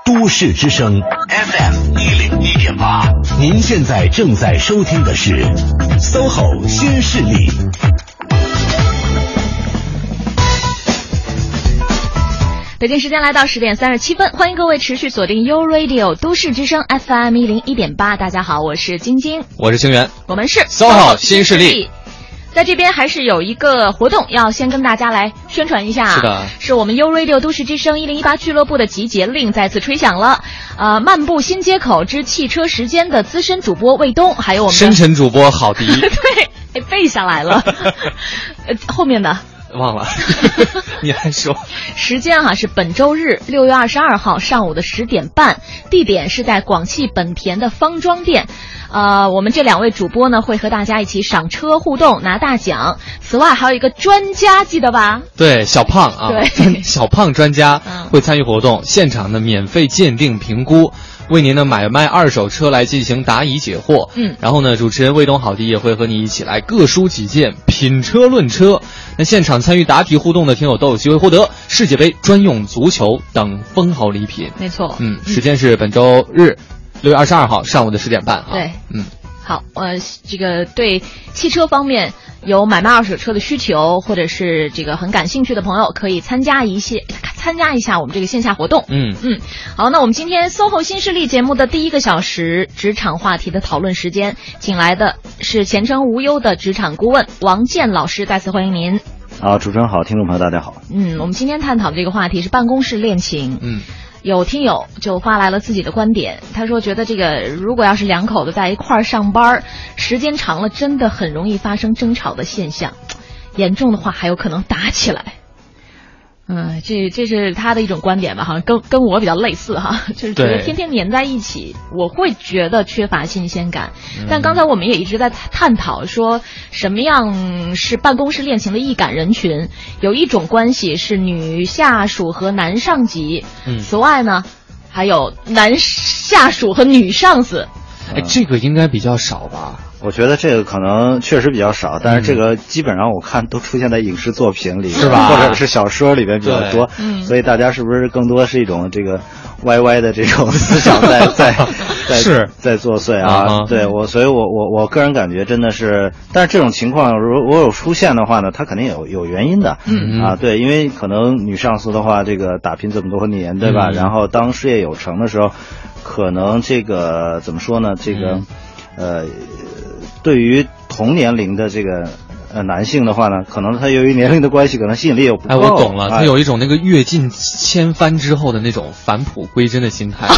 都市之声 FM 一零一点八，您现在正在收听的是 SOHO 新势力。北京时间来到十点三十七分，欢迎各位持续锁定 U Radio 都市之声 FM 一零一点八。大家好，我是晶晶，我是清源，我们是 SOHO 新势力。在这边还是有一个活动要先跟大家来宣传一下，是的，是我们 U Radio 都市之声一零一八俱乐部的集结令再次吹响了。呃，漫步新街口之汽车时间的资深主播魏东，还有我们深沉主播郝迪，对，哎，背下来了。呃，后面的。忘了，你还说时间哈是本周日六月二十二号上午的十点半，地点是在广汽本田的方庄店。呃，我们这两位主播呢会和大家一起赏车互动拿大奖。此外还有一个专家，记得吧？对，小胖啊，对，小胖专家会参与活动，现场的免费鉴定评估。为您的买卖二手车来进行答疑解惑，嗯，然后呢，主持人魏东好迪也会和你一起来各抒己见，品车论车。那现场参与答题互动的听友都有机会获得世界杯专用足球等丰厚礼品。没错，嗯，时间是本周日六月二十二号上午的十点半啊。对，嗯，好，呃，这个对汽车方面。有买卖二手车的需求，或者是这个很感兴趣的朋友，可以参加一些参加一下我们这个线下活动。嗯嗯，好，那我们今天 SOHO 新势力节目的第一个小时职场话题的讨论时间，请来的是前程无忧的职场顾问王健老师，再次欢迎您。好，主持人好，听众朋友大家好。嗯，我们今天探讨的这个话题是办公室恋情。嗯。有听友就发来了自己的观点，他说觉得这个如果要是两口子在一块儿上班，时间长了真的很容易发生争吵的现象，严重的话还有可能打起来。嗯，这这是他的一种观点吧，好像跟跟我比较类似哈，就是觉得天天黏在一起，我会觉得缺乏新鲜感。但刚才我们也一直在探讨说，什么样是办公室恋情的易感人群？有一种关系是女下属和男上级，嗯此外呢，还有男下属和女上司。哎，这个应该比较少吧？我觉得这个可能确实比较少，但是这个基本上我看都出现在影视作品里，是吧或者是小说里边比较多，嗯所以大家是不是更多是一种这个歪歪的这种思想在 在在是在作祟啊对我，所以我我我个人感觉真的是，但是这种情况如如果有出现的话呢，它肯定有有原因的，嗯啊，对，因为可能女上司的话，这个打拼这么多年，对吧？嗯然后当事业有成的时候，可能这个怎么说呢？这个、呃，对于同年龄的这个呃男性的话呢，可能他由于年龄的关系，可能吸引力又不够。哎，我懂了，哎他有一种那个阅尽千帆之后的那种返璞归真的心态。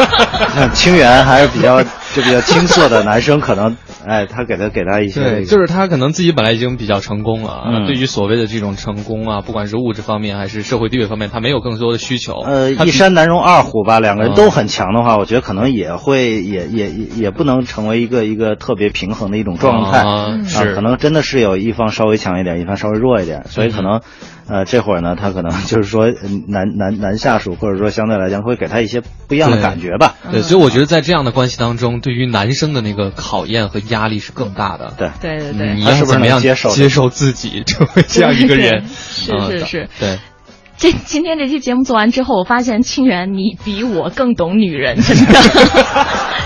像清源还是比较就比较青涩的男生，可能哎，他给他给他一些、这对，就是他可能自己本来已经比较成功了，对于所谓的这种成功啊，不管是物质方面还是社会地位方面，他没有更多的需求。呃，一山难容二虎吧，两个人嗯。都很强的话，我觉得可能也会也也也也不能成为一个一个特别平衡的一种状态啊可能真的是有一方稍微强一点，一方稍微弱一点，所以可能，呃，这会儿呢，他可能 就是说呃男男男下属或者说相对来讲会给他一些不一样的感觉吧。对，所以我觉得在这样的关系当中，对于男生的那个考验和压力是更大的。对对对对，嗯你是不是要怎么样接受接受自己成为这样一个人？是嗯是是。对，这今天这期节目做完之后，我发现清源你比我更懂女人，真的，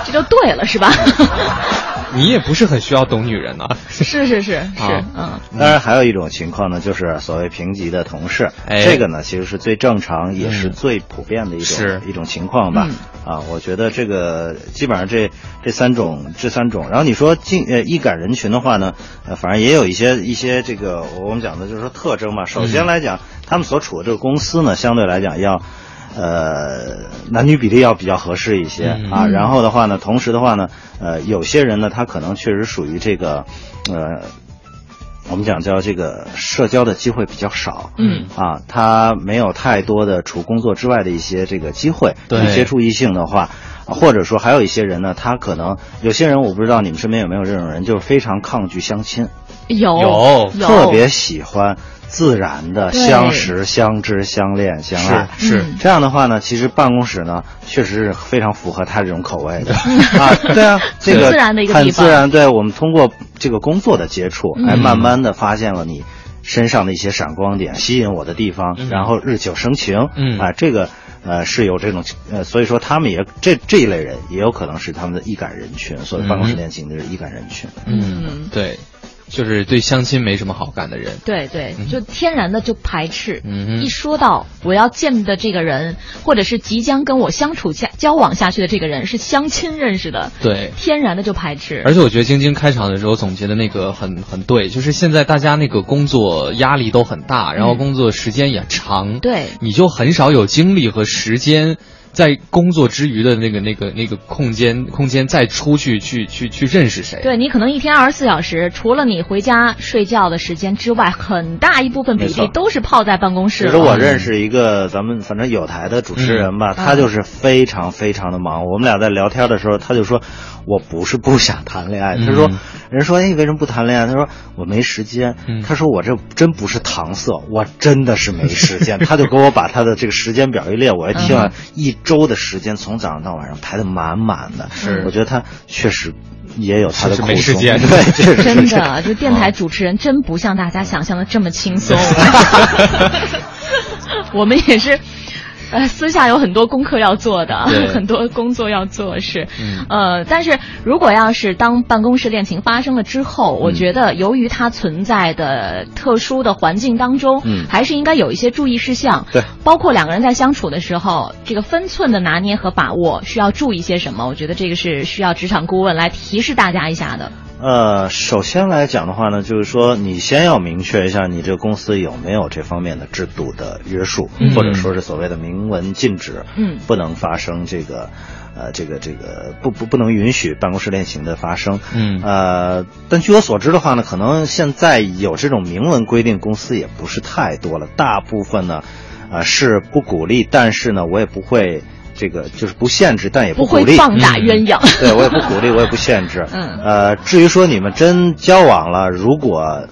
这就对了，是吧？你也不是很需要懂女人啊。是是是是，啊嗯，当然还有一种情况呢，就是所谓平级的同事，哎这个呢其实是最正常也是嗯最普遍的一种、是一种情况吧。嗯啊，我觉得这个基本上这这三种这三种，然后你说进呃易感人群的话呢，呃，反正也有一些一些这个我们讲的就是说特征嘛。首先来讲，他们所处的这个公司呢，相对来讲要。呃，男女比例要比较合适一些、嗯。啊，然后的话呢，同时的话呢，呃，有些人呢，他可能确实属于这个，呃，我们讲叫这个社交的机会比较少，嗯。啊，他没有太多的除工作之外的一些这个机会对。去接触异性的话，啊或者说还有一些人呢，他可能有些人我不知道你们身边有没有这种人，就是非常抗拒相亲，有。有。有。特别喜欢自然的相识、相知、相恋、相爱。是是嗯这样的话呢，其实办公室呢，确实是非常符合他这种口味的啊。对啊，这个很自然的一个很自然。对我们通过这个工作的接触，嗯哎，慢慢的发现了你身上的一些闪光点，吸引我的地方，嗯然后日久生情。嗯啊，这个呃是有这种呃，所以说他们也这这一类人也有可能是他们的易感人群，所以办公室嗯恋情的易感人群。嗯对，就是对相亲没什么好感的人。对对，就天然的就排斥。嗯哼一说到我要见的这个人，或者是即将跟我相处下交往下去的这个人是相亲认识的，对，天然的就排斥。而且我觉得晶晶开场的时候总结的那个很很对，就是现在大家那个工作压力都很大，然后工作时间也长，嗯对你就很少有精力和时间。在工作之余的那个、那个、那个空间空间，再出去去去去认识谁？对你可能一天二十四小时，除了你回家睡觉的时间之外，很大一部分比例都是泡在办公室了。其实我认识一个咱们反正有台的主持人吧，嗯他就是非常非常的忙。我们俩在聊天的时候，他就说：“我不是不想谈恋爱。嗯他说：“人说，哎，为什么不谈恋爱？”他说：“我没时间。嗯他说：“我这真不是搪塞，我真的是没时间。”他就给我把他的这个时间表一列，我一听啊，一周的时间从早上到晚上排的满满的。是我觉得他确实也有他的苦衷 没时间对，真的，就电台主持人真不像大家想象的这么轻松。我们也是。呃，私下有很多功课要做的，很多工作要做是，嗯呃，但是如果要是当办公室恋情发生了之后，我觉得由于它存在的特殊的环境当中，嗯还是应该有一些注意事项，对，包括两个人在相处的时候，这个分寸的拿捏和把握需要注意些什么？我觉得这个是需要职场顾问来提示大家一下的。呃，首先来讲的话呢，就是说你先要明确一下你这个公司有没有这方面的制度的约束，嗯。或者说是所谓的明文禁止，嗯。不能发生这个。呃，这个这个不不不能允许办公室恋情的发生，嗯。呃，但据我所知的话呢，可能现在有这种明文规定，公司也不是太多了，大部分呢，呃是不鼓励，但是呢，我也不会这个就是不限制，但也不鼓励，会放大鸳鸯。对我也不鼓励，我也不限制。嗯呃，至于说你们真交往了，如果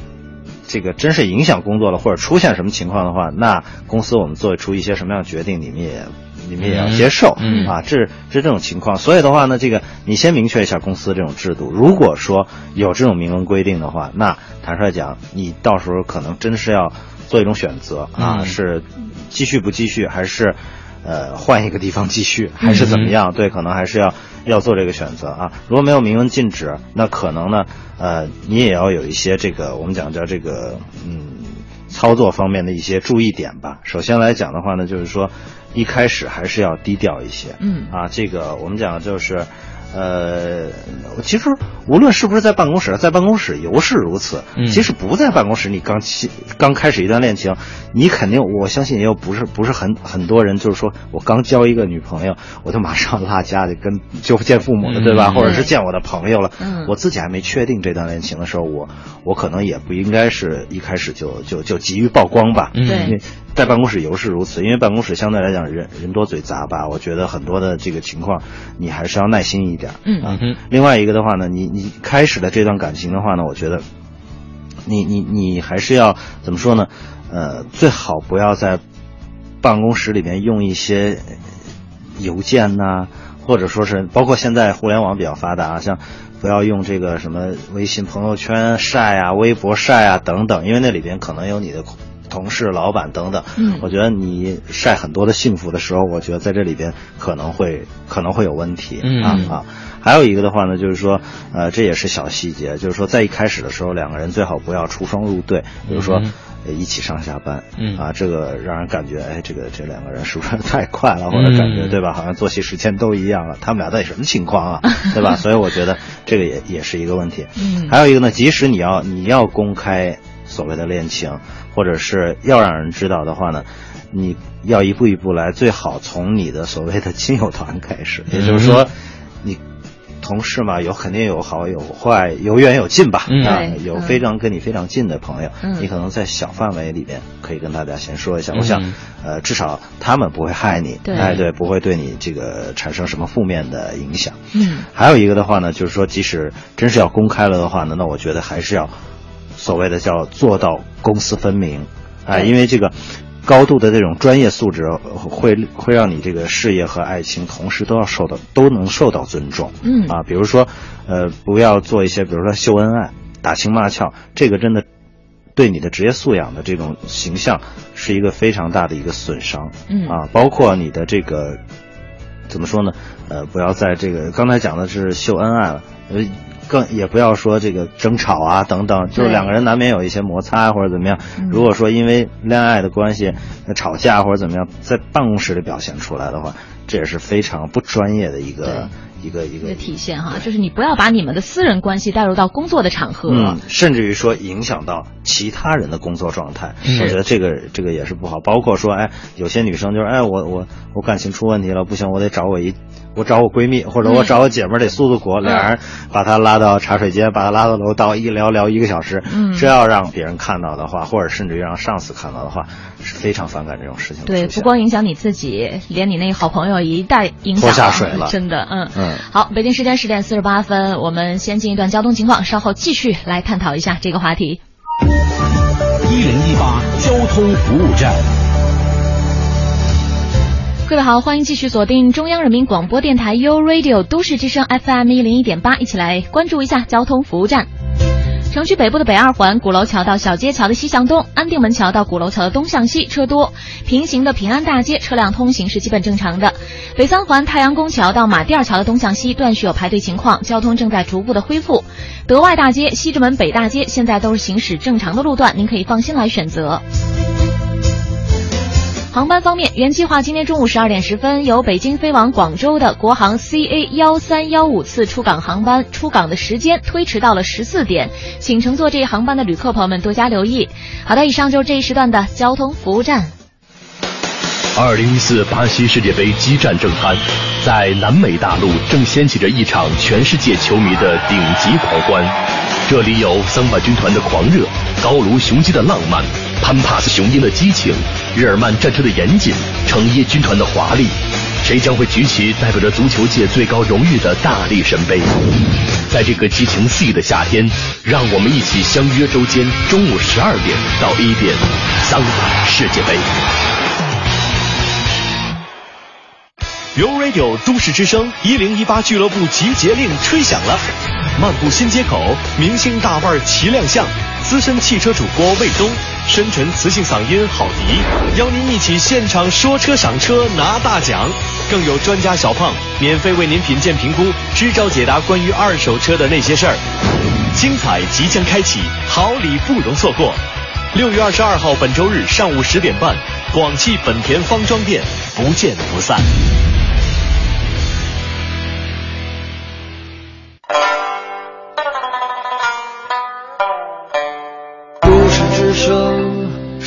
这个真是影响工作了，或者出现什么情况的话，那公司我们做出一些什么样的决定，你们也你们也要接受、嗯啊，这是这是这种情况。所以的话呢，这个你先明确一下公司这种制度。如果说有这种明文规定的话，那坦率讲，你到时候可能真是要做一种选择啊，嗯是继续不继续，还是呃换一个地方继续，还是怎么样？对，可能还是要要做这个选择啊。如果没有明文禁止，那可能呢，呃，你也要有一些这个我们讲叫这个嗯操作方面的一些注意点吧。首先来讲的话呢，就是说一开始还是要低调一些，嗯啊，这个我们讲就是。呃，其实无论是不是在办公室，在办公室尤是如此。嗯即使不在办公室，你刚起刚开始一段恋情，你肯定我相信也有不是不是很很多人，就是说我刚交一个女朋友，我就马上拉家里跟就见父母了，对吧？嗯或者是见我的朋友了。嗯我自己还没确定这段恋情的时候，我我可能也不应该是一开始就就就急于曝光吧。嗯对因为在办公室尤是如此，因为办公室相对来讲人人多嘴杂吧，我觉得很多的这个情况你还是要耐心一点。嗯另外一个的话呢，你你开始的这段感情的话呢，我觉得你你你还是要怎么说呢？呃，最好不要在办公室里面用一些呃邮件呐、或者说是包括现在互联网比较发达，像不要用这个什么微信朋友圈晒啊、微博晒啊等等，因为那里边可能有你的同事、老板等等。嗯我觉得你晒很多的幸福的时候，我觉得在这里边可能会可能会有问题、嗯啊啊。还有一个的话呢，就是说，呃，这也是小细节，就是说，在一开始的时候，两个人最好不要出双入对，比如说嗯，呃一起上下班，嗯啊，这个让人感觉，哎，这个这两个人是不是太快了，或者感觉嗯对吧？好像作息时间都一样了，他们俩到底什么情况啊，对吧？所以我觉得这个也也是一个问题。嗯还有一个呢，即使你要你要公开所谓的恋情，或者是要让人知道的话呢，你要一步一步来，最好从你的所谓的亲友团开始，也就是说，你。同事嘛，有肯定有好有坏，有远有近吧。嗯啊有非常跟你非常近的朋友，嗯你可能在小范围里边可以跟大家先说一下。嗯我想，呃，至少他们不会害你，哎，对，不会对你这个产生什么负面的影响。嗯还有一个的话呢，就是说，即使真是要公开了的话呢，那我觉得还是要所谓的叫做到公私分明，哎，因为这个高度的这种专业素质呃会会让你这个事业和爱情同时都要受到都能受到尊重。嗯啊，比如说，呃，不要做一些，比如说秀恩爱、打情骂俏，这个真的。对你的职业素养的这种形象是一个非常大的一个损伤，嗯啊，包括你的这个怎么说呢？呃，不要在这个刚才讲的是秀恩爱了，呃，更也不要说这个争吵啊等等，就是两个人难免有一些摩擦或者怎么样。嗯如果说因为恋爱的关系呃吵架或者怎么样，在办公室里表现出来的话，这也是非常不专业的一个一个一个体现哈，就是你不要把你们的私人关系带入到工作的场合。嗯，甚至于说影响到其他人的工作状态，我觉得这个这个也是不好。包括说，哎，有些女生就是，哎，我我我感情出问题了，不行，我得找我一，我找我闺蜜或者我找我姐们儿得诉诉苦，俩人把她拉到茶水间，把她拉到楼道，一聊聊一个小时。嗯。这要让别人看到的话，或者甚至于让上司看到的话，是非常反感这种事情对，不光影响你自己，连你那好朋友一带影响拖下水了。真的，嗯。嗯。好，北京时间十点四十八分，我们先进一段交通情况，稍后继续来探讨一下这个话题。一零一八交通服务站。各位好，欢迎继续锁定中央人民广播电台 u Radio 都市之声 FM 一零一点八，一起来关注一下交通服务站。城区北部的北二环鼓楼桥到小街桥的西向东，安定门桥到鼓楼桥的东向西车多；平行的平安大街车辆通行是基本正常的。北三环太阳宫桥到马甸桥的东向西段续有排队情况，交通正在逐步的恢复。德外大街、西直门北大街现在都是行驶正常的路段，您可以放心来选择。航班方面，原计划今天中午十二点十分由北京飞往广州的国航 CA 幺三幺五次出港航班出港的时间推迟到了十四点，请乘坐这一航班的旅客朋友们多加留意。好的，以上就是这一时段的交通服务站。二零一四巴西世界杯激战正酣，在南美大陆正掀起着一场全世界球迷的顶级狂欢。这里有桑巴军团的狂热，高卢雄鸡的浪漫，潘帕斯雄鹰的激情，日耳曼战车的严谨，成衣军团的华丽。谁将会举起代表着足球界最高荣誉的大力神杯？在这个激情四溢的夏天，让我们一起相约周间中午十二点到一点，桑巴世界杯。u Radio 都市之声一零一八俱乐部集结令吹响了，漫步新街口，明星大腕齐亮相，资深汽车主播魏东，深沉磁性嗓音郝迪，邀您一起现场说车赏车拿大奖，更有专家小胖免费为您品鉴评估，支招解答关于二手车的那些事儿，精彩即将开启，好礼不容错过。六月二十二号本周日上午十点半，广汽本田方庄店，不见不散。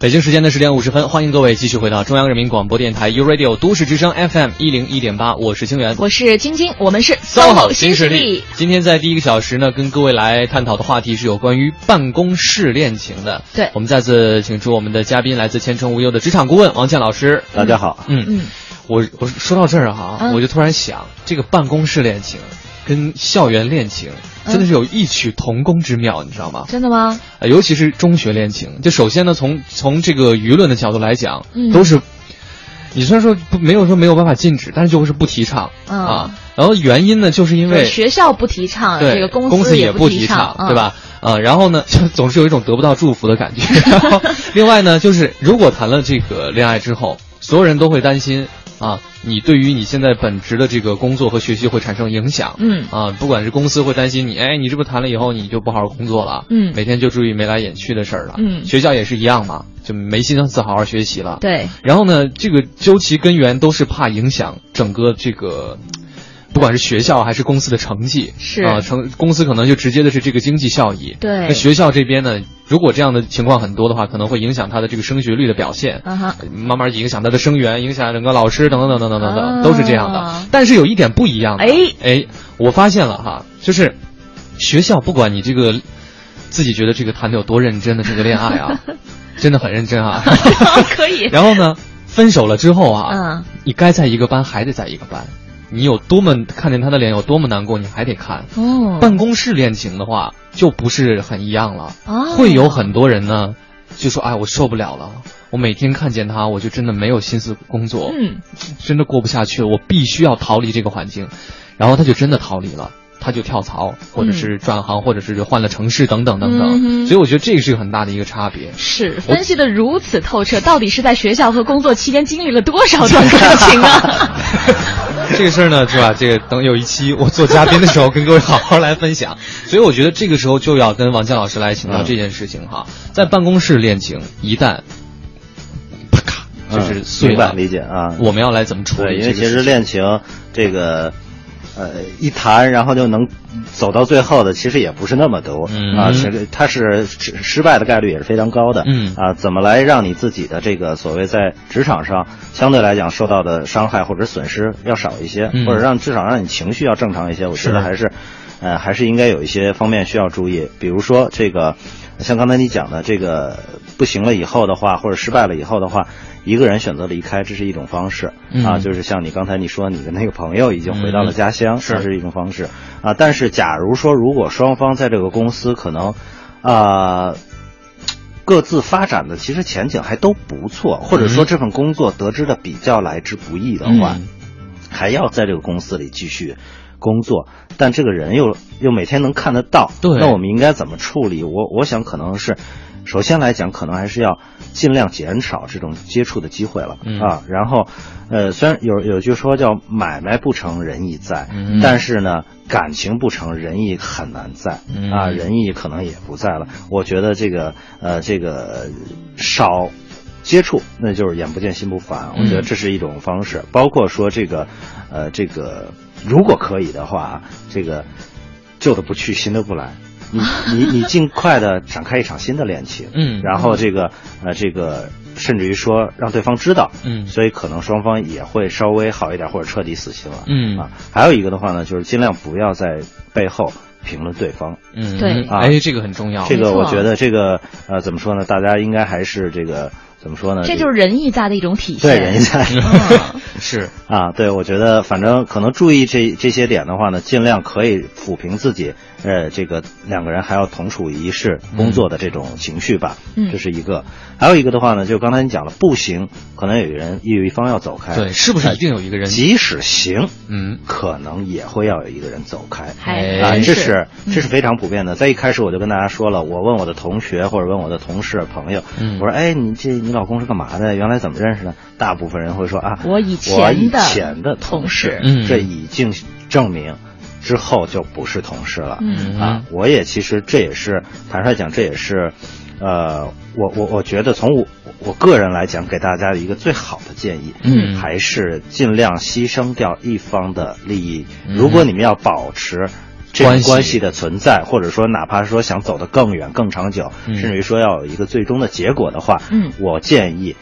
北京时间的十点五十分，欢迎各位继续回到中央人民广播电台 u Radio 都市之声 FM 一零一点八，我是清源，我是晶晶，我们是 SOHO 新势力。今天在第一个小时呢，跟各位来探讨的话题是有关于办公室恋情的。对，我们再次请出我们的嘉宾，来自前程无忧的职场顾问王健老师。大家好，嗯。嗯，我我说到这儿哈，嗯。我就突然想，这个办公室恋情跟校园恋情真的是有异曲同工之妙，你知道吗？真的吗？呃，尤其是中学恋情，就首先呢，从从这个舆论的角度来讲，嗯都是，你虽然说不没有说没有办法禁止，但是就是不提倡、嗯啊。然后原因呢，就是因为学校不提倡，对这个公司也不提倡，嗯对吧？呃，然后呢，就总是有一种得不到祝福的感觉。然后，另外呢，就是如果谈了这个恋爱之后，所有人都会担心啊，你对于你现在本职的这个工作和学习会产生影响。嗯啊，不管是公司会担心你，哎，你这不谈了以后你就不好好工作了，嗯每天就注意眉来眼去的事儿了。嗯学校也是一样嘛，就没心思好好学习了。对，然后呢，这个究其根源都是怕影响整个这个。不管是学校还是公司的成绩，是啊，成公司可能就直接的是这个经济效益。对那学校这边呢，如果这样的情况很多的话，可能会影响他的这个升学率的表现，嗯哼，慢慢影响他的生源，影响整个老师等等等等等等等，啊都是这样的。但是有一点不一样的，哎哎，我发现了哈，就是学校不管你这个自己觉得这个谈的有多认真的这个恋爱啊，真的很认真啊。可以。然后呢，分手了之后啊，嗯，你该在一个班还得在一个班，你有多么看见他的脸有多么难过，你还得看。哦，办公室恋情的话就不是很一样了，哦会有很多人呢就说：“哎，我受不了了，我每天看见他，我就真的没有心思工作，嗯，真的过不下去了，我必须要逃离这个环境。”然后他就真的逃离了。他就跳槽，或者是转行，或者是换了城市，等等等等。嗯所以我觉得这个是很大的一个差别。是分析的如此透彻，到底是在学校和工作期间经历了多少段感情啊？这个事儿呢，是吧？这个等有一期我做嘉宾的时候，跟各位好好来分享。所以我觉得这个时候就要跟王健老师来请教这件事情哈。在办公室恋情一旦啪咔就是碎了，明白理解啊。我们要来怎么处对，理？因为其实恋情这个。呃，一谈然后就能走到最后的，其实也不是那么多、嗯、啊，是它是失失败的概率也是非常高的。嗯啊，怎么来让你自己的这个所谓在职场上相对来讲受到的伤害或者损失要少一些，嗯、或者让至少让你情绪要正常一些，我觉得还是，呃，还是应该有一些方面需要注意，比如说这个，像刚才你讲的这个不行了以后的话，或者失败了以后的话。一个人选择离开，这是一种方式、嗯、啊，就是像你刚才你说你的那个朋友已经回到了家乡，嗯、这是一种方式啊。但是，假如说如果双方在这个公司可能啊各自发展的其实前景还都不错，或者说这份工作得知的比较来之不易的话，嗯、还要在这个公司里继续工作，但这个人又又每天能看得到，对那我们应该怎么处理？我我想可能是。首先来讲，可能还是要尽量减少这种接触的机会了、嗯啊。然后，呃，虽然有有句说叫“买卖不成仁义在”，嗯但是呢，感情不成仁义很难在、嗯啊，仁义可能也不在了。我觉得这个呃，这个少接触，那就是眼不见心不烦。我觉得这是一种方式，包括说这个呃，这个如果可以的话，这个旧的不去，新的不来。你你你尽快的展开一场新的恋情，嗯然后这个呃这个甚至于说让对方知道，嗯所以可能双方也会稍微好一点，或者彻底死心了，嗯啊，还有一个的话呢，就是尽量不要在背后评论对方，嗯对啊，哎，这个很重要。这个我觉得这个呃怎么说呢，大家应该还是这个怎么说呢？这就是仁义在的一种体现。对人家嗯 是啊，对，我觉得反正可能注意这这些点的话呢，尽量可以抚平自己，呃，这个两个人还要同处一室工作的这种情绪吧，嗯这是一个。还有一个的话呢，就刚才你讲了，不行，可能有一个人有一方要走开，对，是不是一定有一个人？即使行，嗯，可能也会要有一个人走开。还啊，这是这是非常普遍的。在一开始我就跟大家说了，我问我的同学或者问我的同事朋友，嗯我说，哎，你这你老公是干嘛的？原来怎么认识的？大部分人会说啊，我以前的前的同事，嗯这已经证明。之后就不是同事了，嗯。啊，我也其实这也是坦率讲，这也是，呃，我我我觉得从我我个人来讲，给大家的一个最好的建议，嗯。还是尽量牺牲掉一方的利益。嗯。如果你们要保持这关系。种关系的存在，或者说哪怕说想走得更远、更长久，嗯。甚至于说要有一个最终的结果的话，嗯。我建议。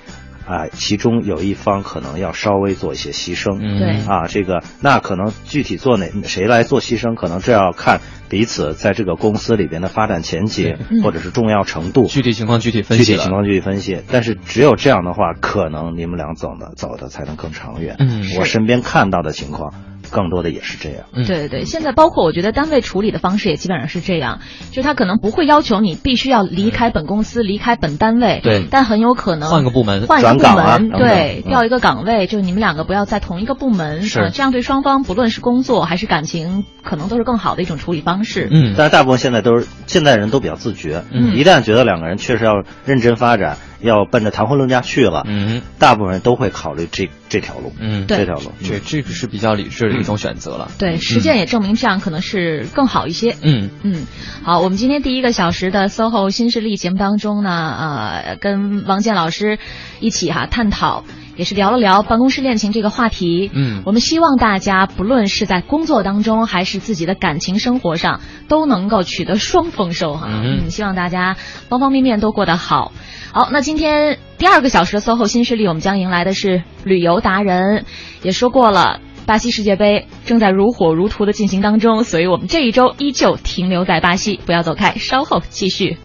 啊，其中有一方可能要稍微做一些牺牲，嗯对啊，这个那可能具体做哪谁来做牺牲，可能这要看彼此在这个公司里边的发展前景嗯或者是重要程度，具体情况具体分析具体情况具体分析。但是只有这样的话，可能你们俩走的走的才能更长远。嗯我身边看到的情况，更多的也是这样。嗯。对对对，现在包括我觉得单位处理的方式也基本上是这样，就他可能不会要求你必须要离开本公司、离开本单位，对。但很有可能换个部门换一个部转岗啊门，对，嗯。调一个岗位，就你们两个不要在同一个部门，是。呃这样对双方不论是工作还是感情，可能都是更好的一种处理方式。嗯。但是大部分现在都是现在人都比较自觉，嗯。一旦觉得两个人确实要认真发展，要奔着谈婚论嫁去了，嗯大部分人都会考虑这这条路，嗯，这条路。这这个是比较理智的一种选择了。对，实践也证明这样可能是更好一些。嗯嗯，好，我们今天第一个小时的 SOHO 新势力节目当中呢，呃，跟王健老师一起哈探讨，也是聊了聊办公室恋情这个话题。嗯我们希望大家不论是在工作当中，还是自己的感情生活上，都能够取得双丰收哈。嗯嗯，希望大家方方面面都过得好。好，那今天第二个小时的 SOHO 新势力，我们将迎来的是旅游达人，也说过了。巴西世界杯正在如火如荼的进行当中，所以我们这一周依旧停留在巴西，不要走开，稍后继续。